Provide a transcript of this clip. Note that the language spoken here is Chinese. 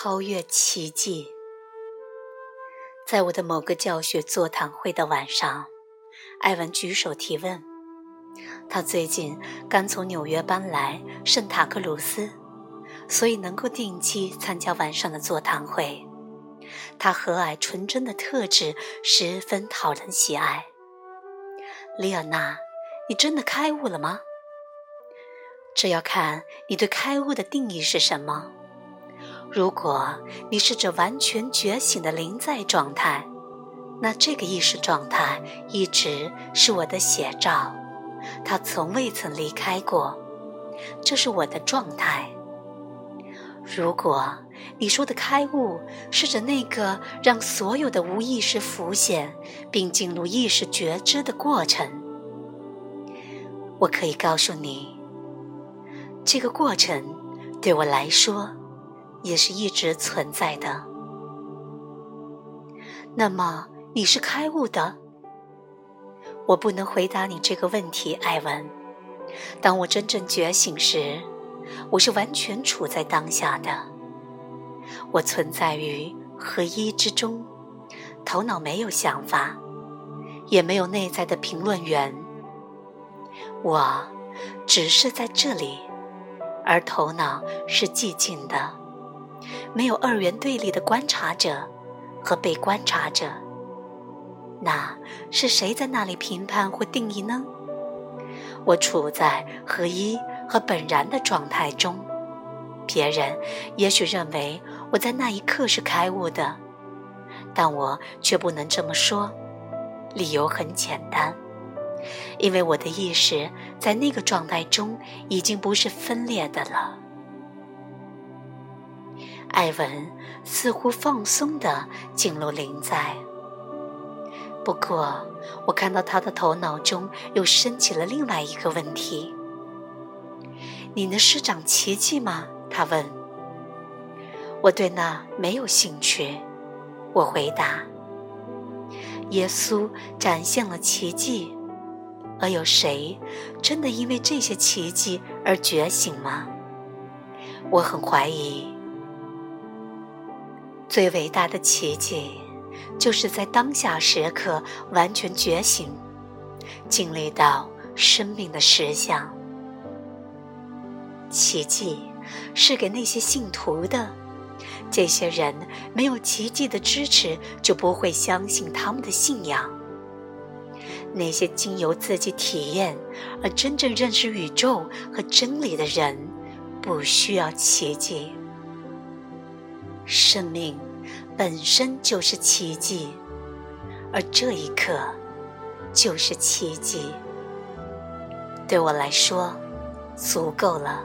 超越奇迹。在我的某个教学座谈会的晚上，艾文举手提问。他最近刚从纽约搬来圣塔克鲁斯，所以能够定期参加晚上的座谈会。他和蔼纯真的特质十分讨人喜爱。丽尔娜，你真的开悟了吗？这要看你对开悟的定义是什么。如果你是指完全觉醒的临在状态，那这个意识状态一直是我的写照，它从未曾离开过，这是我的状态。如果你说的开悟是指那个让所有的无意识浮现并进入意识觉知的过程，我可以告诉你。这个过程对我来说也是一直存在的。那么你是开悟的？我不能回答你这个问题，艾文。当我真正觉醒时，我是完全处在当下的。我存在于合一之中，头脑没有想法，也没有内在的评论员。我只是在这里。而头脑是寂静的，没有二元对立的观察者和被观察者。那是谁在那里评判或定义呢？我处在合一和本然的状态中，别人也许认为我在那一刻是开悟的，但我却不能这么说。理由很简单。因为我的意识在那个状态中已经不是分裂的了。艾文似乎放松地进入临在，不过我看到他的头脑中又升起了另外一个问题：“你能施展奇迹吗？”他问。我对那没有兴趣，我回答：“耶稣展现了奇迹。”而有谁真的因为这些奇迹而觉醒吗？我很怀疑。最伟大的奇迹，就是在当下时刻完全觉醒，经历到生命的实相。奇迹是给那些信徒的，这些人没有奇迹的支持，就不会相信他们的信仰。那些经由自己体验而真正认识宇宙和真理的人，不需要奇迹。生命本身就是奇迹，而这一刻就是奇迹。对我来说，足够了。